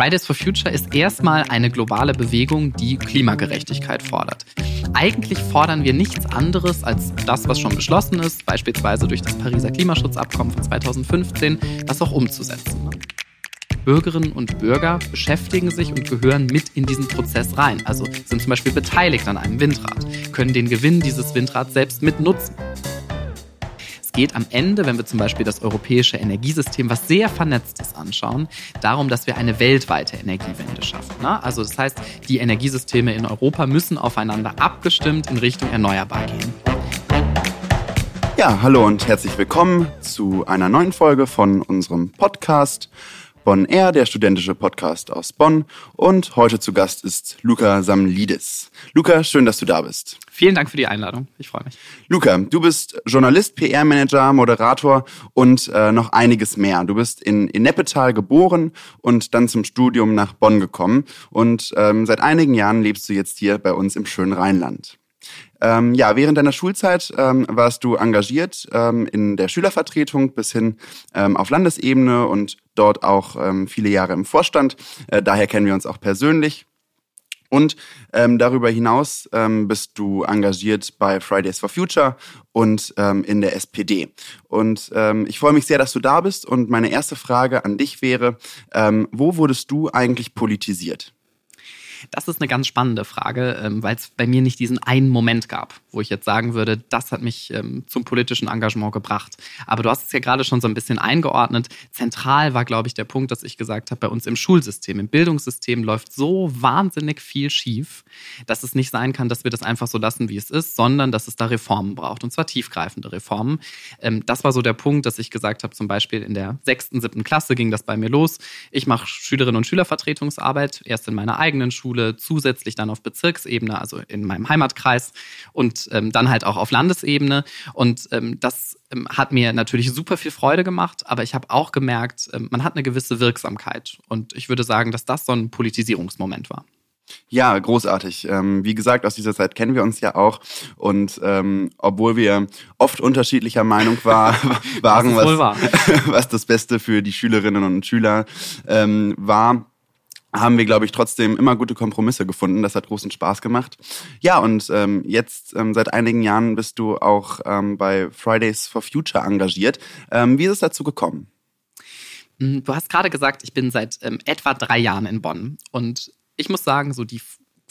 Fridays for Future ist erstmal eine globale Bewegung, die Klimagerechtigkeit fordert. Eigentlich fordern wir nichts anderes als das, was schon beschlossen ist, beispielsweise durch das Pariser Klimaschutzabkommen von 2015, das auch umzusetzen. Bürgerinnen und Bürger beschäftigen sich und gehören mit in diesen Prozess rein. Also sind zum Beispiel beteiligt an einem Windrad, können den Gewinn dieses Windrads selbst mitnutzen. Es geht am Ende, wenn wir zum Beispiel das europäische Energiesystem, was sehr vernetzt ist, anschauen, darum, dass wir eine weltweite Energiewende schaffen. Ne? Also das heißt, die Energiesysteme in Europa müssen aufeinander abgestimmt in Richtung erneuerbar gehen. Ja, hallo und herzlich willkommen zu einer neuen Folge von unserem Podcast. Bonn Air, der studentische Podcast aus Bonn. Und heute zu Gast ist Luca Samlidis. Luca, schön, dass du da bist. Vielen Dank für die Einladung. Ich freue mich. Luca, du bist Journalist, PR-Manager, Moderator und äh, noch einiges mehr. Du bist in, in Neppetal geboren und dann zum Studium nach Bonn gekommen. Und ähm, seit einigen Jahren lebst du jetzt hier bei uns im schönen Rheinland. Ähm, ja, während deiner Schulzeit ähm, warst du engagiert ähm, in der Schülervertretung bis hin ähm, auf Landesebene und dort auch ähm, viele Jahre im Vorstand. Äh, daher kennen wir uns auch persönlich. Und ähm, darüber hinaus ähm, bist du engagiert bei Fridays for Future und ähm, in der SPD. Und ähm, ich freue mich sehr, dass du da bist. Und meine erste Frage an dich wäre, ähm, wo wurdest du eigentlich politisiert? Das ist eine ganz spannende Frage, ähm, weil es bei mir nicht diesen einen Moment gab, wo ich jetzt sagen würde, das hat mich ähm, zum politischen Engagement gebracht. Aber du hast es ja gerade schon so ein bisschen eingeordnet. Zentral war, glaube ich, der Punkt, dass ich gesagt habe, bei uns im Schulsystem, im Bildungssystem läuft so wahnsinnig viel schief, dass es nicht sein kann, dass wir das einfach so lassen, wie es ist, sondern dass es da Reformen braucht. Und zwar tiefgreifende Reformen. Ähm, das war so der Punkt, dass ich gesagt habe, zum Beispiel in der sechsten, siebten Klasse ging das bei mir los. Ich mache Schülerinnen und Schülervertretungsarbeit, erst in meiner eigenen Schule Schule, zusätzlich dann auf Bezirksebene, also in meinem Heimatkreis und ähm, dann halt auch auf Landesebene. Und ähm, das ähm, hat mir natürlich super viel Freude gemacht, aber ich habe auch gemerkt, ähm, man hat eine gewisse Wirksamkeit. Und ich würde sagen, dass das so ein Politisierungsmoment war. Ja, großartig. Ähm, wie gesagt, aus dieser Zeit kennen wir uns ja auch. Und ähm, obwohl wir oft unterschiedlicher Meinung war, waren, was, was das Beste für die Schülerinnen und Schüler ähm, war, haben wir, glaube ich, trotzdem immer gute Kompromisse gefunden. Das hat großen Spaß gemacht. Ja, und ähm, jetzt ähm, seit einigen Jahren bist du auch ähm, bei Fridays for Future engagiert. Ähm, wie ist es dazu gekommen? Hm, du hast gerade gesagt, ich bin seit ähm, etwa drei Jahren in Bonn. Und ich muss sagen, so die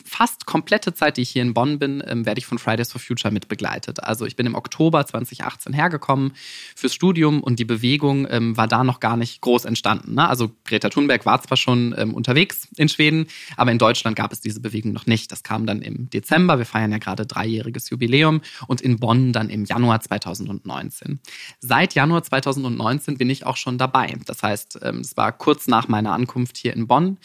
fast komplette Zeit, die ich hier in Bonn bin, ähm, werde ich von Fridays for Future mit begleitet. Also ich bin im Oktober 2018 hergekommen fürs Studium und die Bewegung ähm, war da noch gar nicht groß entstanden. Ne? Also Greta Thunberg war zwar schon ähm, unterwegs in Schweden, aber in Deutschland gab es diese Bewegung noch nicht. Das kam dann im Dezember. Wir feiern ja gerade dreijähriges Jubiläum und in Bonn dann im Januar 2019. Seit Januar 2019 bin ich auch schon dabei. Das heißt, es war kurz nach meiner Ankunft hier in Bonn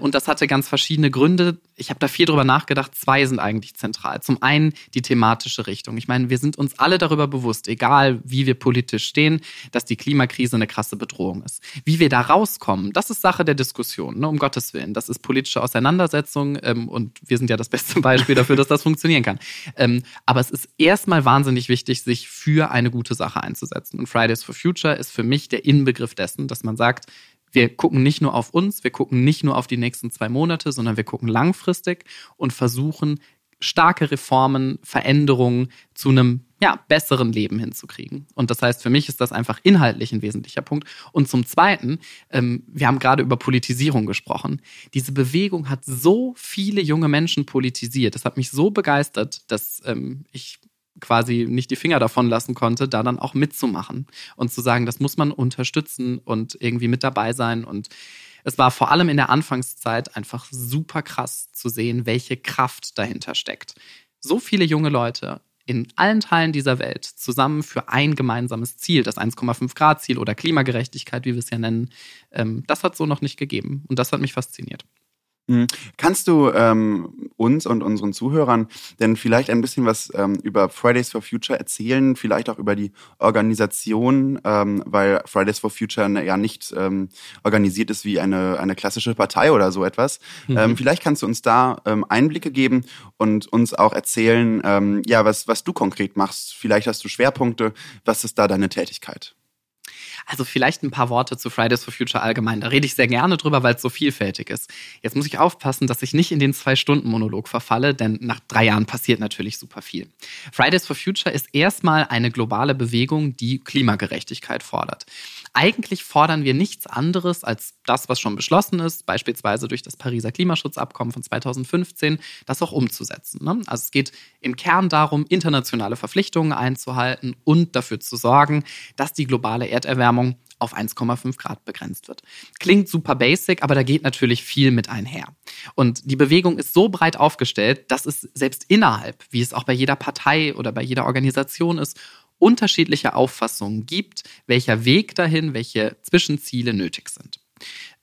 und das hatte ganz verschiedene Gründe. Ich habe da viel drüber nachgedacht. Zwei sind eigentlich zentral. Zum einen die thematische Richtung. Ich meine, wir sind uns alle darüber bewusst, egal wie wir politisch stehen, dass die Klimakrise eine krasse Bedrohung ist. Wie wir da rauskommen, das ist Sache der Diskussion, ne, um Gottes Willen. Das ist politische Auseinandersetzung ähm, und wir sind ja das beste Beispiel dafür, dass das funktionieren kann. Ähm, aber es ist erstmal wahnsinnig wichtig, sich für eine gute Sache einzusetzen. Und Fridays for Future ist für mich der Inbegriff dessen, dass man sagt, wir gucken nicht nur auf uns, wir gucken nicht nur auf die nächsten zwei Monate, sondern wir gucken langfristig und versuchen, starke Reformen, Veränderungen zu einem ja, besseren Leben hinzukriegen. Und das heißt, für mich ist das einfach inhaltlich ein wesentlicher Punkt. Und zum Zweiten, ähm, wir haben gerade über Politisierung gesprochen. Diese Bewegung hat so viele junge Menschen politisiert. Das hat mich so begeistert, dass ähm, ich quasi nicht die Finger davon lassen konnte, da dann auch mitzumachen und zu sagen, das muss man unterstützen und irgendwie mit dabei sein. Und es war vor allem in der Anfangszeit einfach super krass zu sehen, welche Kraft dahinter steckt. So viele junge Leute in allen Teilen dieser Welt zusammen für ein gemeinsames Ziel, das 1,5 Grad Ziel oder Klimagerechtigkeit, wie wir es ja nennen, ähm, das hat so noch nicht gegeben. Und das hat mich fasziniert. Mhm. Kannst du ähm, uns und unseren Zuhörern denn vielleicht ein bisschen was ähm, über Fridays for Future erzählen, vielleicht auch über die Organisation, ähm, weil Fridays for Future ja nicht ähm, organisiert ist wie eine, eine klassische Partei oder so etwas. Mhm. Ähm, vielleicht kannst du uns da ähm, Einblicke geben und uns auch erzählen, ähm, ja, was, was du konkret machst. Vielleicht hast du Schwerpunkte. Was ist da deine Tätigkeit? Also vielleicht ein paar Worte zu Fridays for Future allgemein. Da rede ich sehr gerne drüber, weil es so vielfältig ist. Jetzt muss ich aufpassen, dass ich nicht in den Zwei-Stunden-Monolog verfalle, denn nach drei Jahren passiert natürlich super viel. Fridays for Future ist erstmal eine globale Bewegung, die Klimagerechtigkeit fordert. Eigentlich fordern wir nichts anderes als das, was schon beschlossen ist, beispielsweise durch das Pariser Klimaschutzabkommen von 2015, das auch umzusetzen. Ne? Also es geht im Kern darum, internationale Verpflichtungen einzuhalten und dafür zu sorgen, dass die globale Erderwärmung auf 1,5 Grad begrenzt wird. Klingt super basic, aber da geht natürlich viel mit einher. Und die Bewegung ist so breit aufgestellt, dass es selbst innerhalb, wie es auch bei jeder Partei oder bei jeder Organisation ist, unterschiedliche Auffassungen gibt, welcher Weg dahin, welche Zwischenziele nötig sind.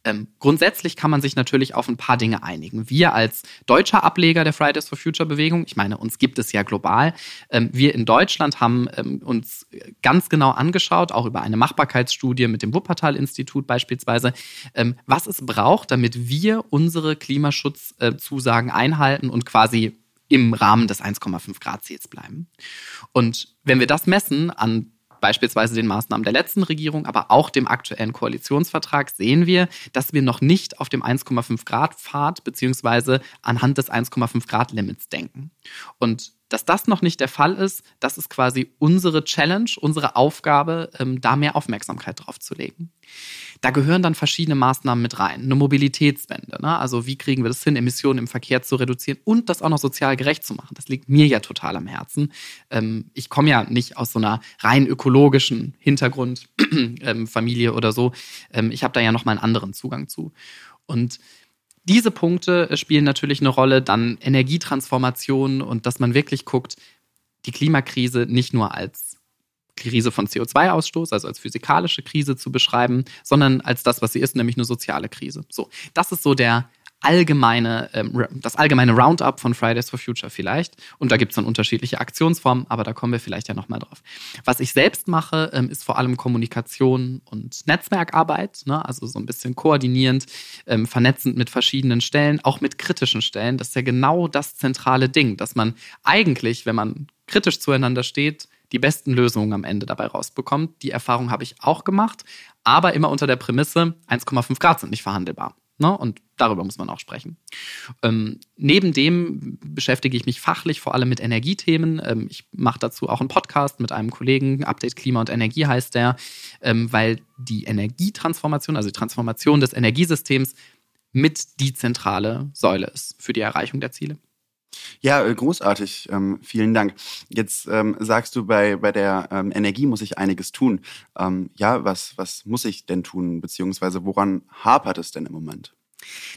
Ähm, grundsätzlich kann man sich natürlich auf ein paar Dinge einigen. Wir als deutscher Ableger der Fridays for Future Bewegung, ich meine, uns gibt es ja global, ähm, wir in Deutschland haben ähm, uns ganz genau angeschaut, auch über eine Machbarkeitsstudie mit dem Wuppertal-Institut beispielsweise, ähm, was es braucht, damit wir unsere Klimaschutzzusagen einhalten und quasi im Rahmen des 1,5 Grad Ziels bleiben. Und wenn wir das messen an beispielsweise den Maßnahmen der letzten Regierung, aber auch dem aktuellen Koalitionsvertrag, sehen wir, dass wir noch nicht auf dem 1,5 Grad Pfad beziehungsweise anhand des 1,5 Grad Limits denken. Und dass das noch nicht der Fall ist, das ist quasi unsere Challenge, unsere Aufgabe, ähm, da mehr Aufmerksamkeit drauf zu legen. Da gehören dann verschiedene Maßnahmen mit rein. Eine Mobilitätswende, ne? also wie kriegen wir das hin, Emissionen im Verkehr zu reduzieren und das auch noch sozial gerecht zu machen. Das liegt mir ja total am Herzen. Ähm, ich komme ja nicht aus so einer rein ökologischen Hintergrundfamilie ähm, oder so. Ich habe da ja noch mal einen anderen Zugang zu. Und diese Punkte äh, spielen natürlich eine Rolle, dann Energietransformation und dass man wirklich guckt, die Klimakrise nicht nur als Krise von CO2-Ausstoß, also als physikalische Krise zu beschreiben, sondern als das, was sie ist, nämlich eine soziale Krise. So, das ist so der allgemeine, ähm, das allgemeine Roundup von Fridays for Future vielleicht. Und da gibt es dann unterschiedliche Aktionsformen, aber da kommen wir vielleicht ja nochmal drauf. Was ich selbst mache, ähm, ist vor allem Kommunikation und Netzwerkarbeit, ne? also so ein bisschen koordinierend, ähm, vernetzend mit verschiedenen Stellen, auch mit kritischen Stellen. Das ist ja genau das zentrale Ding, dass man eigentlich, wenn man kritisch zueinander steht, die besten Lösungen am Ende dabei rausbekommt. Die Erfahrung habe ich auch gemacht, aber immer unter der Prämisse, 1,5 Grad sind nicht verhandelbar. Ne? Und darüber muss man auch sprechen. Ähm, neben dem beschäftige ich mich fachlich vor allem mit Energiethemen. Ähm, ich mache dazu auch einen Podcast mit einem Kollegen, Update Klima und Energie heißt der, ähm, weil die Energietransformation, also die Transformation des Energiesystems mit die zentrale Säule ist für die Erreichung der Ziele. Ja, äh, großartig. Ähm, vielen Dank. Jetzt ähm, sagst du, bei, bei der ähm, Energie muss ich einiges tun. Ähm, ja, was, was muss ich denn tun, beziehungsweise woran hapert es denn im Moment?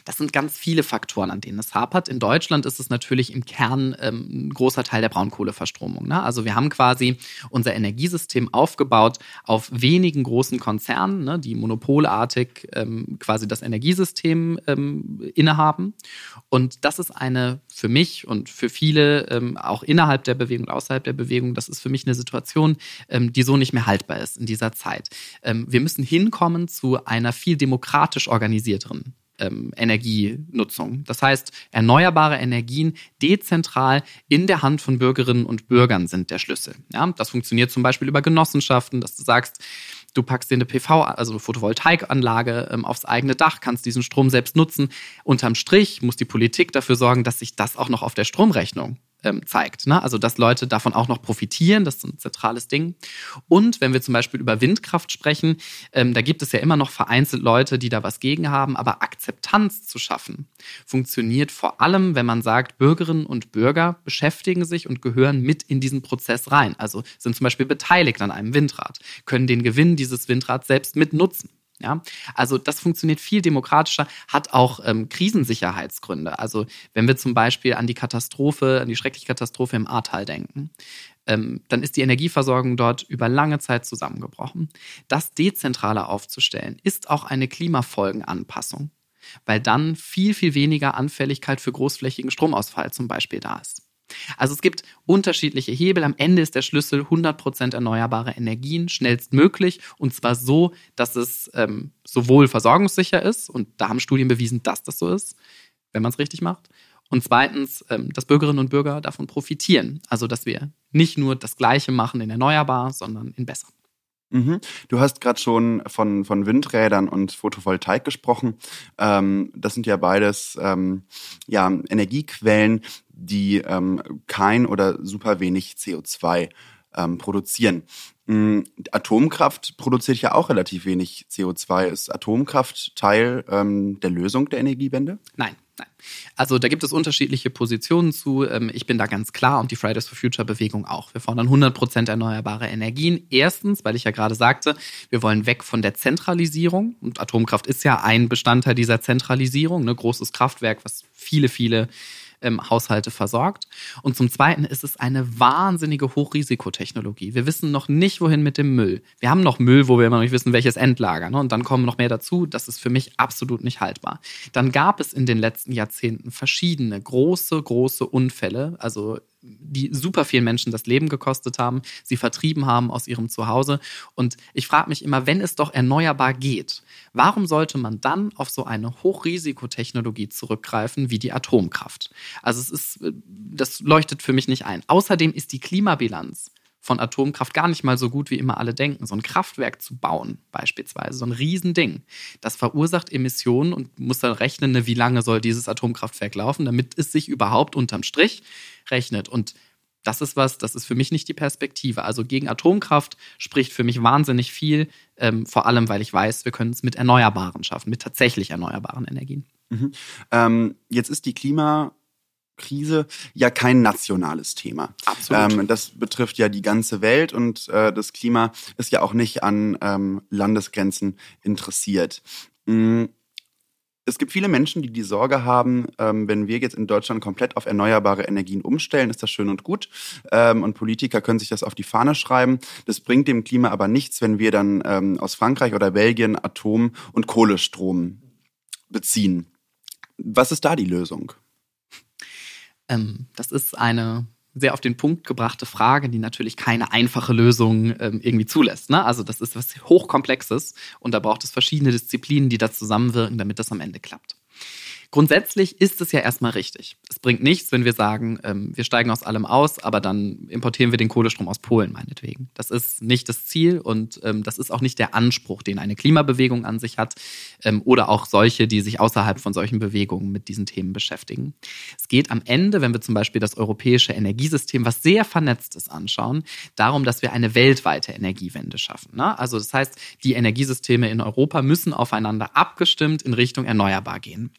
Das sind ganz viele Faktoren, an denen es hapert. In Deutschland ist es natürlich im Kern ähm, ein großer Teil der Braunkohleverstromung. Ne? Also wir haben quasi unser Energiesystem aufgebaut auf wenigen großen Konzernen, ne, die monopolartig ähm, quasi das Energiesystem ähm, innehaben. Und das ist eine für mich und für viele ähm, auch innerhalb der Bewegung und außerhalb der Bewegung, das ist für mich eine Situation, ähm, die so nicht mehr haltbar ist in dieser Zeit. Ähm, wir müssen hinkommen zu einer viel demokratisch organisierteren ähm, Energienutzung. Das heißt, erneuerbare Energien dezentral in der Hand von Bürgerinnen und Bürgern sind der Schlüssel. Ja, das funktioniert zum Beispiel über Genossenschaften, dass du sagst, du packst dir eine PV, also eine Photovoltaikanlage ähm, aufs eigene Dach, kannst diesen Strom selbst nutzen. Unterm Strich muss die Politik dafür sorgen, dass sich das auch noch auf der Stromrechnung ähm, zeigt. Ne? Also, dass Leute davon auch noch profitieren, das ist ein zentrales Ding. Und wenn wir zum Beispiel über Windkraft sprechen, ähm, da gibt es ja immer noch vereinzelt Leute, die da was gegen haben, aber Akzeptanz zu schaffen, funktioniert vor allem, wenn man sagt, Bürgerinnen und Bürger beschäftigen sich und gehören mit in diesen Prozess rein. Also sind zum Beispiel beteiligt an einem Windrad, können den Gewinn dieses Windrads selbst mitnutzen. Ja, also das funktioniert viel demokratischer, hat auch ähm, Krisensicherheitsgründe. Also wenn wir zum Beispiel an die Katastrophe, an die schreckliche Katastrophe im Ahrtal denken, ähm, dann ist die Energieversorgung dort über lange Zeit zusammengebrochen. Das dezentraler aufzustellen, ist auch eine Klimafolgenanpassung, weil dann viel, viel weniger Anfälligkeit für großflächigen Stromausfall zum Beispiel da ist. Also es gibt unterschiedliche Hebel. Am Ende ist der Schlüssel 100% erneuerbare Energien, schnellstmöglich und zwar so, dass es ähm, sowohl versorgungssicher ist und da haben Studien bewiesen, dass das so ist, wenn man es richtig macht. Und zweitens, ähm, dass Bürgerinnen und Bürger davon profitieren. Also dass wir nicht nur das Gleiche machen in erneuerbar, sondern in besser. Mhm. Du hast gerade schon von, von Windrädern und Photovoltaik gesprochen. Ähm, das sind ja beides ähm, ja, Energiequellen, die ähm, kein oder super wenig CO2 ähm, produzieren. Mhm. Atomkraft produziert ja auch relativ wenig CO2. Ist Atomkraft Teil ähm, der Lösung der Energiewende? Nein. Nein. Also da gibt es unterschiedliche Positionen zu. Ähm, ich bin da ganz klar und die Fridays for Future Bewegung auch. Wir fordern 100 Prozent erneuerbare Energien. Erstens, weil ich ja gerade sagte, wir wollen weg von der Zentralisierung. Und Atomkraft ist ja ein Bestandteil dieser Zentralisierung. Ne? Großes Kraftwerk, was viele, viele ähm, Haushalte versorgt. Und zum Zweiten ist es eine wahnsinnige Hochrisikotechnologie. Wir wissen noch nicht, wohin mit dem Müll. Wir haben noch Müll, wo wir immer noch nicht wissen, welches Endlager. Ne? Und dann kommen noch mehr dazu. Das ist für mich absolut nicht haltbar. Dann gab es in den letzten Jahrzehnten verschiedene große, große Unfälle. Also die super vielen Menschen das Leben gekostet haben, sie vertrieben haben aus ihrem Zuhause. Und ich frage mich immer, wenn es doch erneuerbar geht, warum sollte man dann auf so eine Hochrisikotechnologie zurückgreifen wie die Atomkraft? Also es ist, das leuchtet für mich nicht ein. Außerdem ist die Klimabilanz von Atomkraft gar nicht mal so gut, wie immer alle denken. So ein Kraftwerk zu bauen, beispielsweise, so ein Riesending, das verursacht Emissionen und muss dann rechnen, ne, wie lange soll dieses Atomkraftwerk laufen, damit es sich überhaupt unterm Strich rechnet. Und das ist was, das ist für mich nicht die Perspektive. Also gegen Atomkraft spricht für mich wahnsinnig viel, ähm, vor allem weil ich weiß, wir können es mit Erneuerbaren schaffen, mit tatsächlich erneuerbaren Energien. Mhm. Ähm, jetzt ist die Klima Krise ja kein nationales Thema. Absolut. Ähm, das betrifft ja die ganze Welt und äh, das Klima ist ja auch nicht an ähm, Landesgrenzen interessiert. Mhm. Es gibt viele Menschen, die die Sorge haben, ähm, wenn wir jetzt in Deutschland komplett auf erneuerbare Energien umstellen, ist das schön und gut. Ähm, und Politiker können sich das auf die Fahne schreiben. Das bringt dem Klima aber nichts, wenn wir dann ähm, aus Frankreich oder Belgien Atom- und Kohlestrom beziehen. Was ist da die Lösung? Ähm, das ist eine sehr auf den Punkt gebrachte Frage, die natürlich keine einfache Lösung ähm, irgendwie zulässt. Ne? Also das ist was hochkomplexes und da braucht es verschiedene Disziplinen, die da zusammenwirken, damit das am Ende klappt. Grundsätzlich ist es ja erstmal richtig. Es bringt nichts, wenn wir sagen, ähm, wir steigen aus allem aus, aber dann importieren wir den Kohlestrom aus Polen, meinetwegen. Das ist nicht das Ziel und ähm, das ist auch nicht der Anspruch, den eine Klimabewegung an sich hat ähm, oder auch solche, die sich außerhalb von solchen Bewegungen mit diesen Themen beschäftigen. Es geht am Ende, wenn wir zum Beispiel das europäische Energiesystem, was sehr vernetzt ist, anschauen, darum, dass wir eine weltweite Energiewende schaffen. Ne? Also das heißt, die Energiesysteme in Europa müssen aufeinander abgestimmt in Richtung erneuerbar gehen.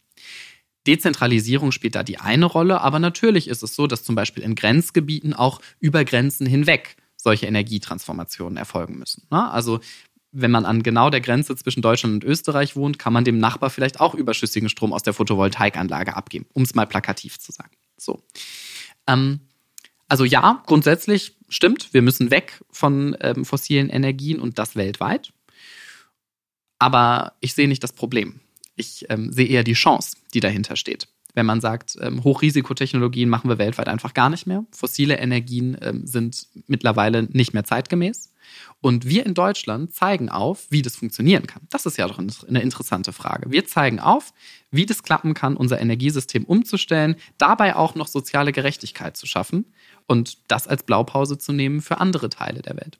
Dezentralisierung spielt da die eine Rolle, aber natürlich ist es so, dass zum Beispiel in Grenzgebieten auch über Grenzen hinweg solche Energietransformationen erfolgen müssen. Ne? Also wenn man an genau der Grenze zwischen Deutschland und Österreich wohnt, kann man dem Nachbar vielleicht auch überschüssigen Strom aus der Photovoltaikanlage abgeben, um es mal plakativ zu sagen. So. Ähm, also ja, grundsätzlich stimmt, wir müssen weg von ähm, fossilen Energien und das weltweit. Aber ich sehe nicht das Problem ich ähm, sehe eher die Chance, die dahinter steht. Wenn man sagt, ähm, Hochrisikotechnologien machen wir weltweit einfach gar nicht mehr. Fossile Energien ähm, sind mittlerweile nicht mehr zeitgemäß. Und wir in Deutschland zeigen auf, wie das funktionieren kann. Das ist ja doch eine interessante Frage. Wir zeigen auf, wie das klappen kann, unser Energiesystem umzustellen, dabei auch noch soziale Gerechtigkeit zu schaffen und das als Blaupause zu nehmen für andere Teile der Welt.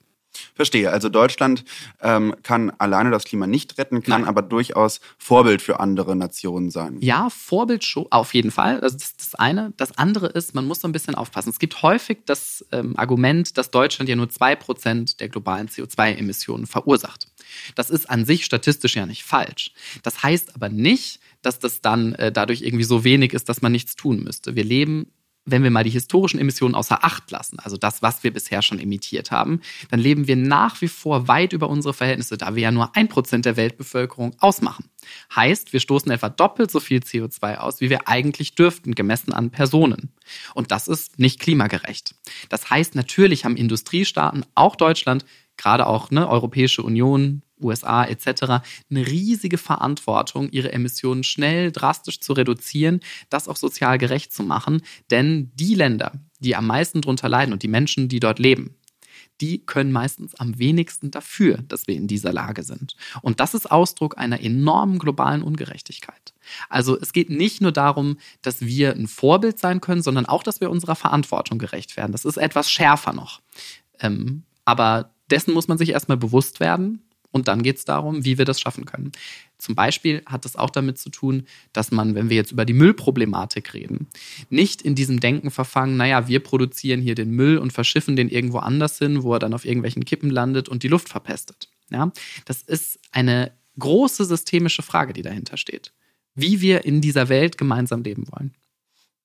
Verstehe. Also Deutschland ähm, kann alleine das Klima nicht retten, kann Nein. aber durchaus Vorbild für andere Nationen sein. Ja, Vorbild schon, auf jeden Fall. Also das ist das eine. Das andere ist, man muss so ein bisschen aufpassen. Es gibt häufig das ähm, Argument, dass Deutschland ja nur zwei Prozent der globalen CO2-Emissionen verursacht. Das ist an sich statistisch ja nicht falsch. Das heißt aber nicht, dass das dann äh, dadurch irgendwie so wenig ist, dass man nichts tun müsste. Wir leben wenn wir mal die historischen Emissionen außer Acht lassen, also das, was wir bisher schon emittiert haben, dann leben wir nach wie vor weit über unsere Verhältnisse, da wir ja nur ein Prozent der Weltbevölkerung ausmachen. Heißt, wir stoßen etwa doppelt so viel CO2 aus, wie wir eigentlich dürften, gemessen an Personen. Und das ist nicht klimagerecht. Das heißt, natürlich haben Industriestaaten, auch Deutschland, gerade auch ne, Europäische Union, USA etc. eine riesige Verantwortung, ihre Emissionen schnell, drastisch zu reduzieren, das auch sozial gerecht zu machen. Denn die Länder, die am meisten darunter leiden und die Menschen, die dort leben, die können meistens am wenigsten dafür, dass wir in dieser Lage sind. Und das ist Ausdruck einer enormen globalen Ungerechtigkeit. Also es geht nicht nur darum, dass wir ein Vorbild sein können, sondern auch, dass wir unserer Verantwortung gerecht werden. Das ist etwas schärfer noch. Ähm, aber dessen muss man sich erstmal bewusst werden. Und dann geht es darum, wie wir das schaffen können. Zum Beispiel hat es auch damit zu tun, dass man, wenn wir jetzt über die Müllproblematik reden, nicht in diesem Denken verfangen, naja, wir produzieren hier den Müll und verschiffen den irgendwo anders hin, wo er dann auf irgendwelchen Kippen landet und die Luft verpestet. Ja, das ist eine große systemische Frage, die dahinter steht. Wie wir in dieser Welt gemeinsam leben wollen.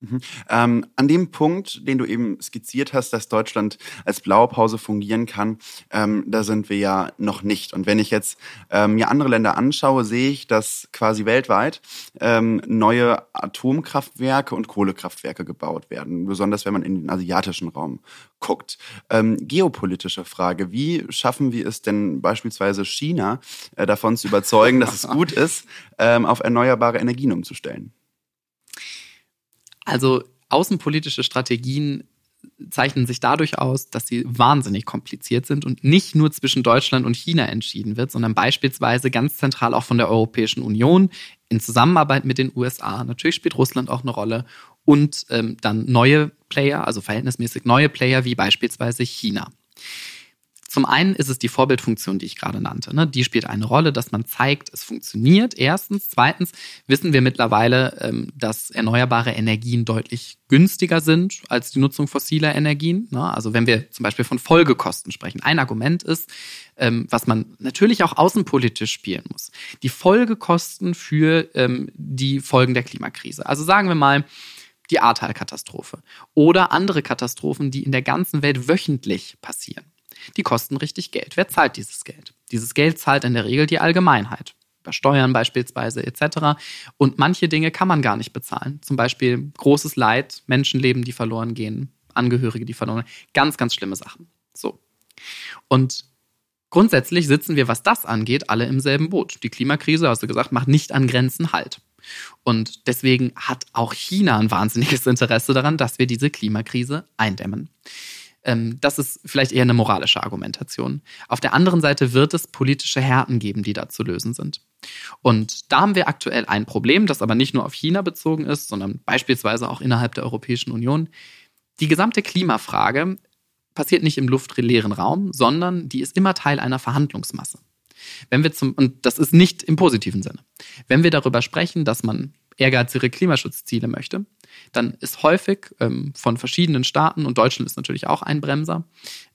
Mhm. Ähm, an dem Punkt, den du eben skizziert hast, dass Deutschland als Blaupause fungieren kann, ähm, da sind wir ja noch nicht. Und wenn ich jetzt ähm, mir andere Länder anschaue, sehe ich, dass quasi weltweit ähm, neue Atomkraftwerke und Kohlekraftwerke gebaut werden, besonders wenn man in den asiatischen Raum guckt. Ähm, geopolitische Frage, wie schaffen wir es denn beispielsweise China äh, davon zu überzeugen, dass es gut ist, ähm, auf erneuerbare Energien umzustellen? Also außenpolitische Strategien zeichnen sich dadurch aus, dass sie wahnsinnig kompliziert sind und nicht nur zwischen Deutschland und China entschieden wird, sondern beispielsweise ganz zentral auch von der Europäischen Union in Zusammenarbeit mit den USA. Natürlich spielt Russland auch eine Rolle und ähm, dann neue Player, also verhältnismäßig neue Player wie beispielsweise China. Zum einen ist es die Vorbildfunktion, die ich gerade nannte. Ne? Die spielt eine Rolle, dass man zeigt, es funktioniert. Erstens. Zweitens wissen wir mittlerweile, ähm, dass erneuerbare Energien deutlich günstiger sind als die Nutzung fossiler Energien. Ne? Also wenn wir zum Beispiel von Folgekosten sprechen. Ein Argument ist, ähm, was man natürlich auch außenpolitisch spielen muss. Die Folgekosten für ähm, die Folgen der Klimakrise. Also sagen wir mal, die Ahrtal-Katastrophe oder andere Katastrophen, die in der ganzen Welt wöchentlich passieren die kosten richtig Geld. Wer zahlt dieses Geld? Dieses Geld zahlt in der Regel die Allgemeinheit. Über Steuern beispielsweise etc. Und manche Dinge kann man gar nicht bezahlen. Zum Beispiel großes Leid, Menschenleben, die verloren gehen, Angehörige, die verloren gehen. Ganz, ganz schlimme Sachen. So. Und grundsätzlich sitzen wir, was das angeht, alle im selben Boot. Die Klimakrise, hast du gesagt, macht nicht an Grenzen Halt. Und deswegen hat auch China ein wahnsinniges Interesse daran, dass wir diese Klimakrise eindämmen. Ähm, das ist vielleicht eher eine moralische Argumentation. Auf der anderen Seite wird es politische Härten geben, die da zu lösen sind. Und da haben wir aktuell ein Problem, das aber nicht nur auf China bezogen ist, sondern beispielsweise auch innerhalb der Europäischen Union. Die gesamte Klimafrage passiert nicht im luftleeren Raum, sondern die ist immer Teil einer Verhandlungsmasse. Wenn wir zum, und das ist nicht im positiven Sinne. Wenn wir darüber sprechen, dass man ehrgeizige Klimaschutzziele möchte, dann ist häufig ähm, von verschiedenen Staaten, und Deutschland ist natürlich auch ein Bremser,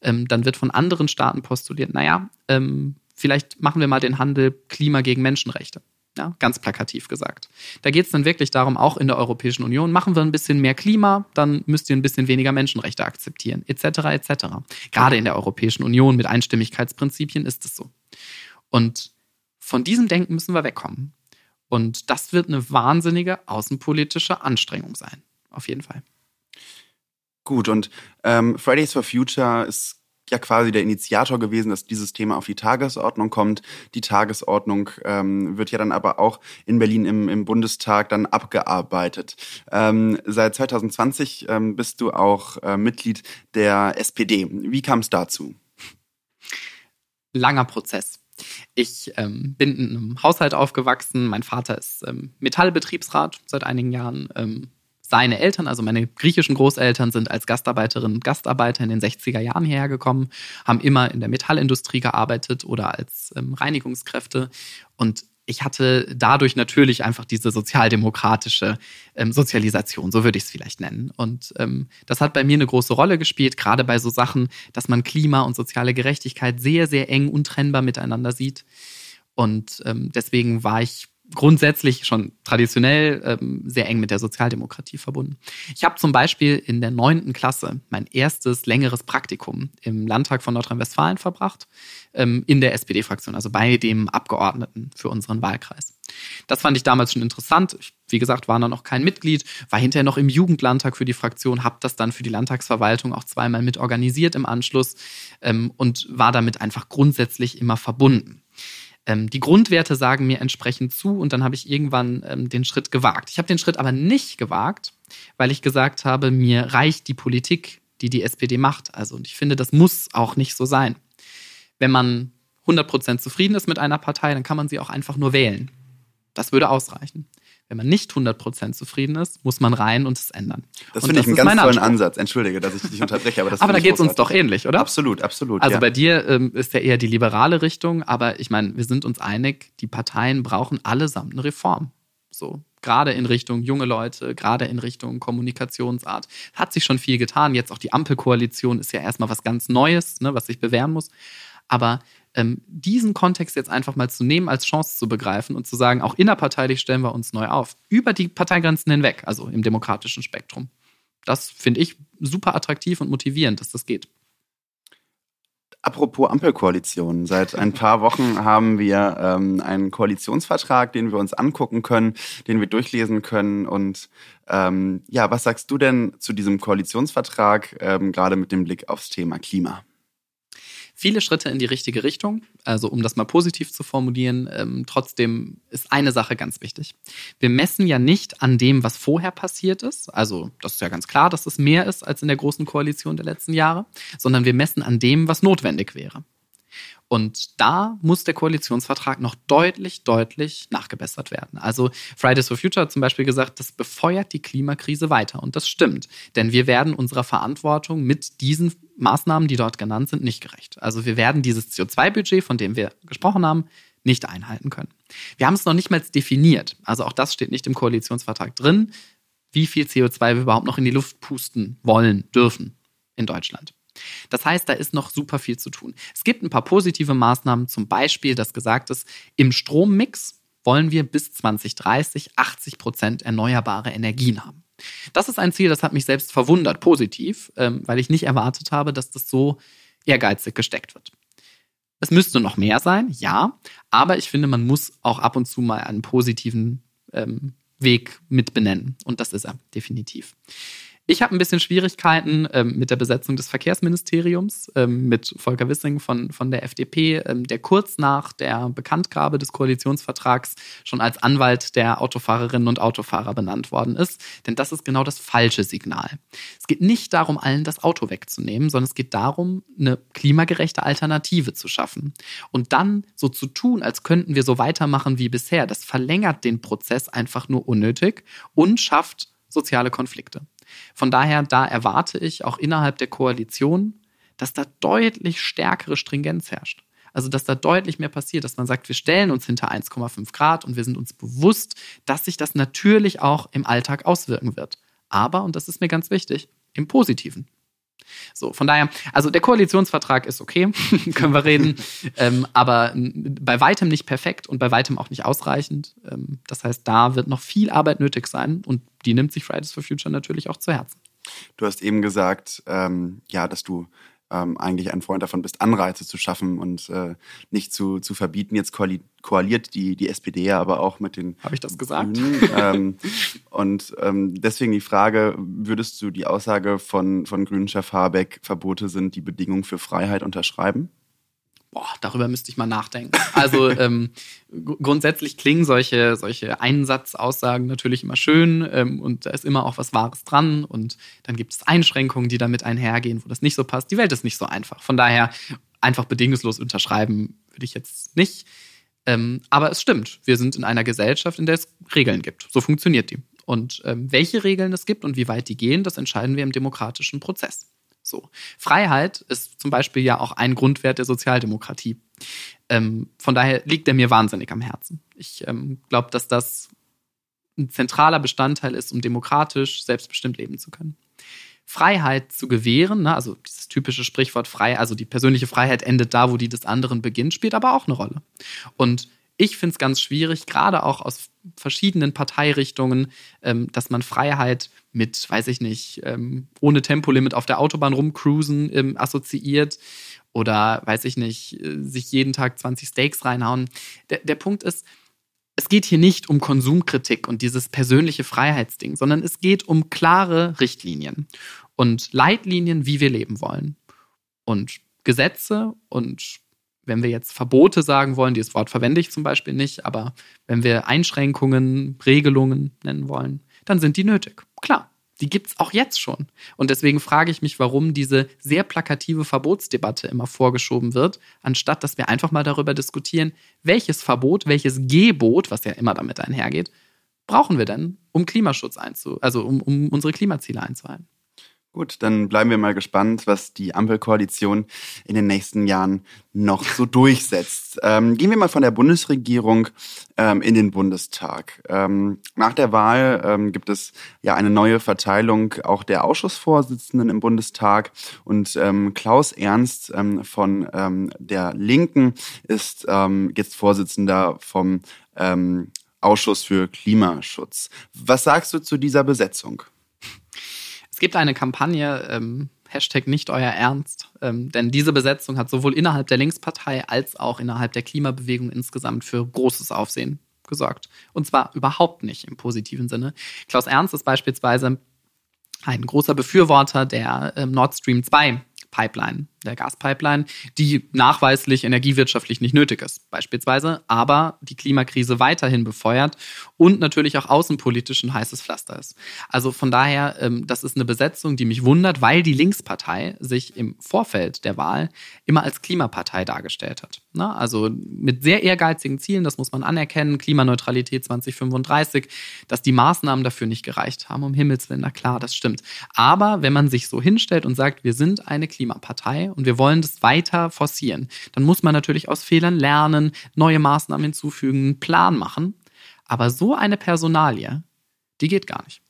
ähm, dann wird von anderen Staaten postuliert, naja, ähm, vielleicht machen wir mal den Handel Klima gegen Menschenrechte. Ja, ganz plakativ gesagt. Da geht es dann wirklich darum, auch in der Europäischen Union, machen wir ein bisschen mehr Klima, dann müsst ihr ein bisschen weniger Menschenrechte akzeptieren, etc. etc. Gerade in der Europäischen Union mit Einstimmigkeitsprinzipien ist es so. Und von diesem Denken müssen wir wegkommen. Und das wird eine wahnsinnige außenpolitische Anstrengung sein. Auf jeden Fall. Gut, und ähm, Fridays for Future ist ja quasi der Initiator gewesen, dass dieses Thema auf die Tagesordnung kommt. Die Tagesordnung ähm, wird ja dann aber auch in Berlin im, im Bundestag dann abgearbeitet. Ähm, seit 2020 ähm, bist du auch äh, Mitglied der SPD. Wie kam es dazu? Langer Prozess. Ich ähm, bin in einem Haushalt aufgewachsen. Mein Vater ist ähm, Metallbetriebsrat seit einigen Jahren. Ähm, seine Eltern, also meine griechischen Großeltern, sind als Gastarbeiterinnen und Gastarbeiter in den 60er Jahren hierher gekommen, haben immer in der Metallindustrie gearbeitet oder als ähm, Reinigungskräfte. Und ich hatte dadurch natürlich einfach diese sozialdemokratische ähm, Sozialisation, so würde ich es vielleicht nennen. Und ähm, das hat bei mir eine große Rolle gespielt, gerade bei so Sachen, dass man Klima und soziale Gerechtigkeit sehr, sehr eng untrennbar miteinander sieht. Und ähm, deswegen war ich grundsätzlich schon traditionell ähm, sehr eng mit der Sozialdemokratie verbunden. Ich habe zum Beispiel in der neunten Klasse mein erstes längeres Praktikum im Landtag von Nordrhein-Westfalen verbracht, ähm, in der SPD-Fraktion, also bei dem Abgeordneten für unseren Wahlkreis. Das fand ich damals schon interessant. Ich, wie gesagt, war da noch kein Mitglied, war hinterher noch im Jugendlandtag für die Fraktion, habe das dann für die Landtagsverwaltung auch zweimal mit organisiert im Anschluss ähm, und war damit einfach grundsätzlich immer verbunden. Ähm, die Grundwerte sagen mir entsprechend zu und dann habe ich irgendwann ähm, den Schritt gewagt. Ich habe den Schritt aber nicht gewagt, weil ich gesagt habe, mir reicht die Politik, die die SPD macht. Also und ich finde, das muss auch nicht so sein. Wenn man 100% zufrieden ist mit einer Partei, dann kann man sie auch einfach nur wählen. Das würde ausreichen. Wenn man nicht 100% zufrieden ist, muss man rein und es ändern. Das finde ich einen ganz tollen Ansatz. Entschuldige, dass ich dich unterbreche, aber das Aber da geht es uns doch ähnlich, oder? Absolut, absolut. Also ja. bei dir ähm, ist ja eher die liberale Richtung, aber ich meine, wir sind uns einig, die Parteien brauchen allesamt eine Reform. So, gerade in Richtung junge Leute, gerade in Richtung Kommunikationsart. Hat sich schon viel getan. Jetzt auch die Ampelkoalition ist ja erstmal was ganz Neues, ne, was sich bewähren muss. Aber ähm, diesen Kontext jetzt einfach mal zu nehmen, als Chance zu begreifen und zu sagen, auch innerparteilich stellen wir uns neu auf. Über die Parteigrenzen hinweg, also im demokratischen Spektrum. Das finde ich super attraktiv und motivierend, dass das geht. Apropos Ampelkoalition. Seit ein paar Wochen haben wir ähm, einen Koalitionsvertrag, den wir uns angucken können, den wir durchlesen können. Und ähm, ja, was sagst du denn zu diesem Koalitionsvertrag, ähm, gerade mit dem Blick aufs Thema Klima? Viele Schritte in die richtige Richtung. Also um das mal positiv zu formulieren, ähm, trotzdem ist eine Sache ganz wichtig. Wir messen ja nicht an dem, was vorher passiert ist. Also das ist ja ganz klar, dass es mehr ist als in der großen Koalition der letzten Jahre, sondern wir messen an dem, was notwendig wäre. Und da muss der Koalitionsvertrag noch deutlich, deutlich nachgebessert werden. Also Fridays for Future hat zum Beispiel gesagt, das befeuert die Klimakrise weiter. Und das stimmt. Denn wir werden unserer Verantwortung mit diesen Maßnahmen, die dort genannt sind, nicht gerecht. Also wir werden dieses CO2-Budget, von dem wir gesprochen haben, nicht einhalten können. Wir haben es noch nicht mal definiert. Also auch das steht nicht im Koalitionsvertrag drin, wie viel CO2 wir überhaupt noch in die Luft pusten wollen, dürfen in Deutschland. Das heißt, da ist noch super viel zu tun. Es gibt ein paar positive Maßnahmen, zum Beispiel, dass gesagt ist, im Strommix wollen wir bis 2030 80 Prozent erneuerbare Energien haben. Das ist ein Ziel, das hat mich selbst verwundert, positiv, ähm, weil ich nicht erwartet habe, dass das so ehrgeizig gesteckt wird. Es müsste noch mehr sein, ja, aber ich finde, man muss auch ab und zu mal einen positiven ähm, Weg mit benennen. Und das ist er, definitiv. Ich habe ein bisschen Schwierigkeiten ähm, mit der Besetzung des Verkehrsministeriums, ähm, mit Volker Wissing von, von der FDP, ähm, der kurz nach der Bekanntgabe des Koalitionsvertrags schon als Anwalt der Autofahrerinnen und Autofahrer benannt worden ist. Denn das ist genau das falsche Signal. Es geht nicht darum, allen das Auto wegzunehmen, sondern es geht darum, eine klimagerechte Alternative zu schaffen. Und dann so zu tun, als könnten wir so weitermachen wie bisher, das verlängert den Prozess einfach nur unnötig und schafft soziale Konflikte. Von daher, da erwarte ich auch innerhalb der Koalition, dass da deutlich stärkere Stringenz herrscht. Also, dass da deutlich mehr passiert, dass man sagt, wir stellen uns hinter 1,5 Grad und wir sind uns bewusst, dass sich das natürlich auch im Alltag auswirken wird. Aber, und das ist mir ganz wichtig, im Positiven. So, von daher, also der Koalitionsvertrag ist okay, können wir reden, ähm, aber bei weitem nicht perfekt und bei weitem auch nicht ausreichend. Ähm, das heißt, da wird noch viel Arbeit nötig sein und die nimmt sich Fridays for Future natürlich auch zu Herzen. Du hast eben gesagt, ähm, ja, dass du ähm, eigentlich ein Freund davon bist, Anreize zu schaffen und äh, nicht zu, zu verbieten. Jetzt koali koaliert die, die SPD ja aber auch mit den. Habe ich das gesagt? ähm, und ähm, deswegen die Frage: Würdest du die Aussage von, von Grünchef Habeck, Verbote sind die Bedingung für Freiheit unterschreiben? Boah, darüber müsste ich mal nachdenken. Also ähm, grundsätzlich klingen solche, solche Einsatzaussagen natürlich immer schön ähm, und da ist immer auch was Wahres dran und dann gibt es Einschränkungen, die damit einhergehen, wo das nicht so passt. Die Welt ist nicht so einfach. Von daher einfach bedingungslos unterschreiben würde ich jetzt nicht. Ähm, aber es stimmt, wir sind in einer Gesellschaft, in der es Regeln gibt. So funktioniert die. Und ähm, welche Regeln es gibt und wie weit die gehen, das entscheiden wir im demokratischen Prozess. So. Freiheit ist zum Beispiel ja auch ein Grundwert der Sozialdemokratie. Ähm, von daher liegt er mir wahnsinnig am Herzen. Ich ähm, glaube, dass das ein zentraler Bestandteil ist, um demokratisch selbstbestimmt leben zu können. Freiheit zu gewähren, ne, also dieses typische Sprichwort frei, also die persönliche Freiheit endet da, wo die des anderen beginnt, spielt aber auch eine Rolle. Und ich finde es ganz schwierig, gerade auch aus verschiedenen Parteirichtungen, ähm, dass man Freiheit mit, weiß ich nicht, ähm, ohne Tempolimit auf der Autobahn rumcruisen ähm, assoziiert oder, weiß ich nicht, äh, sich jeden Tag 20 Steaks reinhauen. Der, der Punkt ist, es geht hier nicht um Konsumkritik und dieses persönliche Freiheitsding, sondern es geht um klare Richtlinien und Leitlinien, wie wir leben wollen. Und Gesetze und wenn wir jetzt Verbote sagen wollen, dieses Wort verwende ich zum Beispiel nicht, aber wenn wir Einschränkungen, Regelungen nennen wollen, dann sind die nötig. Klar, die gibt es auch jetzt schon. Und deswegen frage ich mich, warum diese sehr plakative Verbotsdebatte immer vorgeschoben wird, anstatt dass wir einfach mal darüber diskutieren, welches Verbot, welches Gebot, was ja immer damit einhergeht, brauchen wir denn, um Klimaschutz einzu, also um, um unsere Klimaziele einzuhalten? Gut, dann bleiben wir mal gespannt, was die Ampelkoalition in den nächsten Jahren noch so durchsetzt. Ähm, gehen wir mal von der Bundesregierung ähm, in den Bundestag. Ähm, nach der Wahl ähm, gibt es ja eine neue Verteilung auch der Ausschussvorsitzenden im Bundestag und ähm, Klaus Ernst ähm, von der Linken ist jetzt Vorsitzender vom Ausschuss für Klimaschutz. Was sagst du zu dieser Besetzung? Es gibt eine Kampagne, ähm, Hashtag nicht euer Ernst, ähm, denn diese Besetzung hat sowohl innerhalb der Linkspartei als auch innerhalb der Klimabewegung insgesamt für großes Aufsehen gesorgt. Und zwar überhaupt nicht im positiven Sinne. Klaus Ernst ist beispielsweise ein großer Befürworter der ähm, Nord Stream 2 Pipeline, der Gaspipeline, die nachweislich energiewirtschaftlich nicht nötig ist, beispielsweise, aber die Klimakrise weiterhin befeuert und natürlich auch außenpolitisch ein heißes Pflaster ist. Also von daher, ähm, das ist eine Besetzung, die mich wundert, weil die Linkspartei sich im Vorfeld der Wahl immer als Klimapartei dargestellt hat. Ne? Also mit sehr ehrgeizigen Zielen, das muss man anerkennen, Klimaneutralität 2035, dass die Maßnahmen dafür nicht gereicht haben, um Himmels Willen, na klar, das stimmt. Aber wenn man sich so hinstellt und sagt, wir sind eine Klimapartei und wir wollen das weiter forcieren, dann muss man natürlich aus Fehlern lernen, neue Maßnahmen hinzufügen, einen Plan machen. Aber so eine Personalie, die geht gar nicht.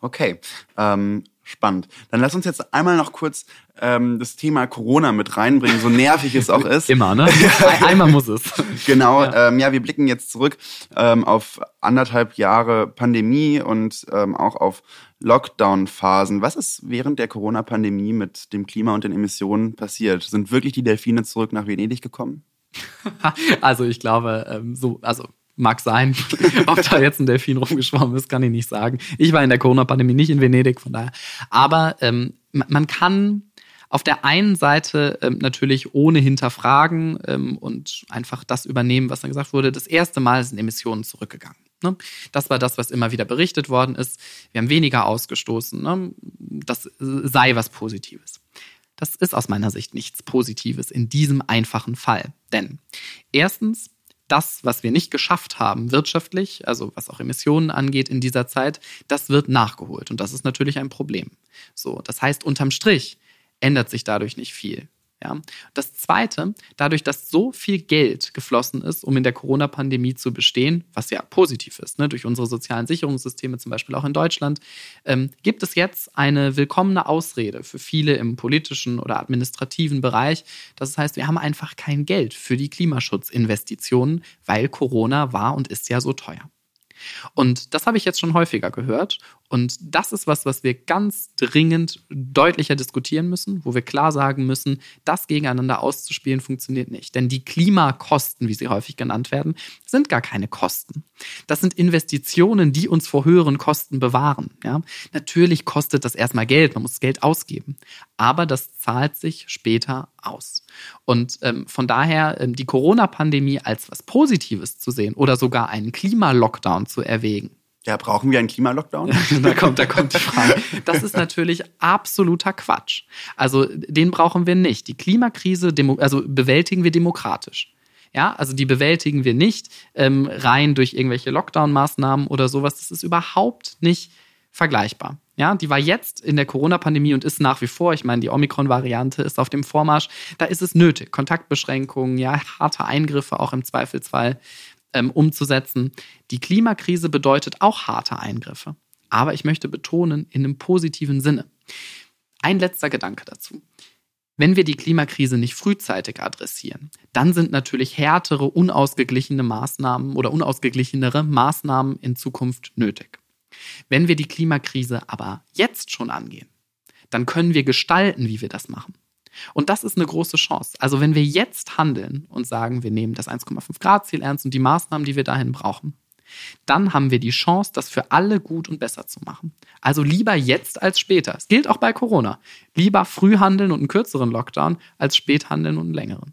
Okay. Ähm, spannend. Dann lass uns jetzt einmal noch kurz ähm, das Thema Corona mit reinbringen, so nervig es auch ist. Immer, ne? einmal muss es. Genau, ja. Ähm, ja, wir blicken jetzt zurück ähm, auf anderthalb Jahre Pandemie und ähm, auch auf Lockdown-Phasen. Was ist während der Corona-Pandemie mit dem Klima und den Emissionen passiert? Sind wirklich die Delfine zurück nach Venedig gekommen? also ich glaube, ähm, so, also Mag sein. Ob da jetzt ein Delfin rumgeschwommen ist, kann ich nicht sagen. Ich war in der Corona-Pandemie nicht in Venedig, von daher. Aber ähm, man kann auf der einen Seite ähm, natürlich ohne hinterfragen ähm, und einfach das übernehmen, was dann gesagt wurde. Das erste Mal sind Emissionen zurückgegangen. Ne? Das war das, was immer wieder berichtet worden ist. Wir haben weniger ausgestoßen. Ne? Das sei was Positives. Das ist aus meiner Sicht nichts Positives in diesem einfachen Fall. Denn erstens das, was wir nicht geschafft haben wirtschaftlich, also was auch Emissionen angeht in dieser Zeit, das wird nachgeholt. Und das ist natürlich ein Problem. So, das heißt, unterm Strich ändert sich dadurch nicht viel. Ja. Das Zweite, dadurch, dass so viel Geld geflossen ist, um in der Corona-Pandemie zu bestehen, was ja positiv ist, ne, durch unsere sozialen Sicherungssysteme, zum Beispiel auch in Deutschland, ähm, gibt es jetzt eine willkommene Ausrede für viele im politischen oder administrativen Bereich. Das heißt, wir haben einfach kein Geld für die Klimaschutzinvestitionen, weil Corona war und ist ja so teuer. Und das habe ich jetzt schon häufiger gehört. Und das ist was, was wir ganz dringend deutlicher diskutieren müssen, wo wir klar sagen müssen, das gegeneinander auszuspielen funktioniert nicht. Denn die Klimakosten, wie sie häufig genannt werden, sind gar keine Kosten. Das sind Investitionen, die uns vor höheren Kosten bewahren. Ja? Natürlich kostet das erstmal Geld, man muss Geld ausgeben. Aber das zahlt sich später aus. Und ähm, von daher ähm, die Corona-Pandemie als was Positives zu sehen oder sogar einen Klimalockdown zu erwägen. Ja, brauchen wir einen Klimalockdown? da kommt, da kommt die Frage. Das ist natürlich absoluter Quatsch. Also den brauchen wir nicht. Die Klimakrise, also bewältigen wir demokratisch. Ja, also die bewältigen wir nicht ähm, rein durch irgendwelche Lockdown-Maßnahmen oder sowas. Das ist überhaupt nicht vergleichbar. Ja, die war jetzt in der Corona-Pandemie und ist nach wie vor, ich meine, die Omikron-Variante ist auf dem Vormarsch, da ist es nötig, Kontaktbeschränkungen, ja, harte Eingriffe auch im Zweifelsfall ähm, umzusetzen. Die Klimakrise bedeutet auch harte Eingriffe. Aber ich möchte betonen, in einem positiven Sinne. Ein letzter Gedanke dazu. Wenn wir die Klimakrise nicht frühzeitig adressieren, dann sind natürlich härtere, unausgeglichene Maßnahmen oder unausgeglichenere Maßnahmen in Zukunft nötig. Wenn wir die Klimakrise aber jetzt schon angehen, dann können wir gestalten, wie wir das machen. Und das ist eine große Chance. Also wenn wir jetzt handeln und sagen, wir nehmen das 1,5 Grad Ziel ernst und die Maßnahmen, die wir dahin brauchen, dann haben wir die Chance, das für alle gut und besser zu machen. Also lieber jetzt als später. Es gilt auch bei Corona. Lieber früh handeln und einen kürzeren Lockdown als spät handeln und einen längeren.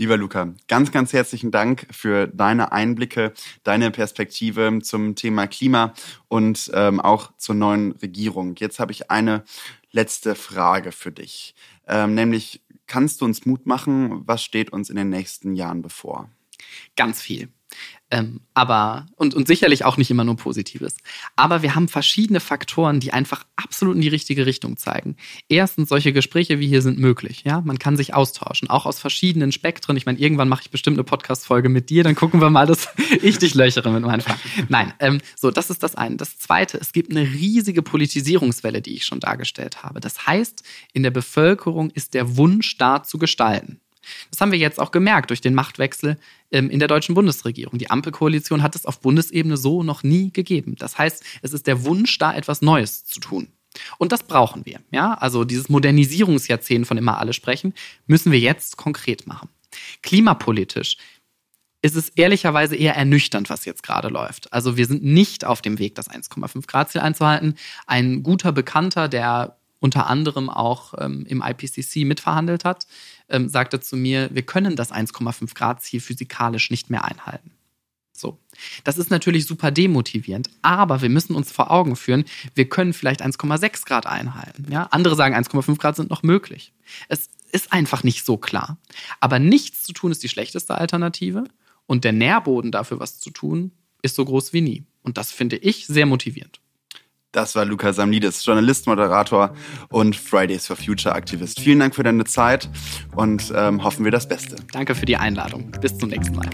Lieber Luca, ganz, ganz herzlichen Dank für deine Einblicke, deine Perspektive zum Thema Klima und ähm, auch zur neuen Regierung. Jetzt habe ich eine letzte Frage für dich, ähm, nämlich kannst du uns Mut machen, was steht uns in den nächsten Jahren bevor? Ganz viel. Ähm, aber, und, und sicherlich auch nicht immer nur Positives. Aber wir haben verschiedene Faktoren, die einfach absolut in die richtige Richtung zeigen. Erstens, solche Gespräche wie hier sind möglich. Ja, man kann sich austauschen, auch aus verschiedenen Spektren. Ich meine, irgendwann mache ich bestimmt eine Podcast-Folge mit dir, dann gucken wir mal, dass ich dich löchere mit meinen Fragen. Nein, ähm, so, das ist das eine. Das zweite, es gibt eine riesige Politisierungswelle, die ich schon dargestellt habe. Das heißt, in der Bevölkerung ist der Wunsch da zu gestalten. Das haben wir jetzt auch gemerkt durch den Machtwechsel ähm, in der deutschen Bundesregierung. Die Ampelkoalition hat es auf Bundesebene so noch nie gegeben. Das heißt, es ist der Wunsch, da etwas Neues zu tun. Und das brauchen wir. Ja? Also dieses Modernisierungsjahrzehnt, von dem immer alle sprechen, müssen wir jetzt konkret machen. Klimapolitisch ist es ehrlicherweise eher ernüchternd, was jetzt gerade läuft. Also wir sind nicht auf dem Weg, das 1,5 Grad Ziel einzuhalten. Ein guter Bekannter, der unter anderem auch ähm, im IPCC mitverhandelt hat, ähm, sagte zu mir, wir können das 1,5 Grad Ziel physikalisch nicht mehr einhalten. So. Das ist natürlich super demotivierend, aber wir müssen uns vor Augen führen, wir können vielleicht 1,6 Grad einhalten. Ja? Andere sagen, 1,5 Grad sind noch möglich. Es ist einfach nicht so klar. Aber nichts zu tun ist die schlechteste Alternative und der Nährboden dafür, was zu tun, ist so groß wie nie. Und das finde ich sehr motivierend. Das war Luca Samlidis, Journalist, Moderator und Fridays for Future Aktivist. Vielen Dank für deine Zeit und ähm, hoffen wir das Beste. Danke für die Einladung. Bis zum nächsten Mal.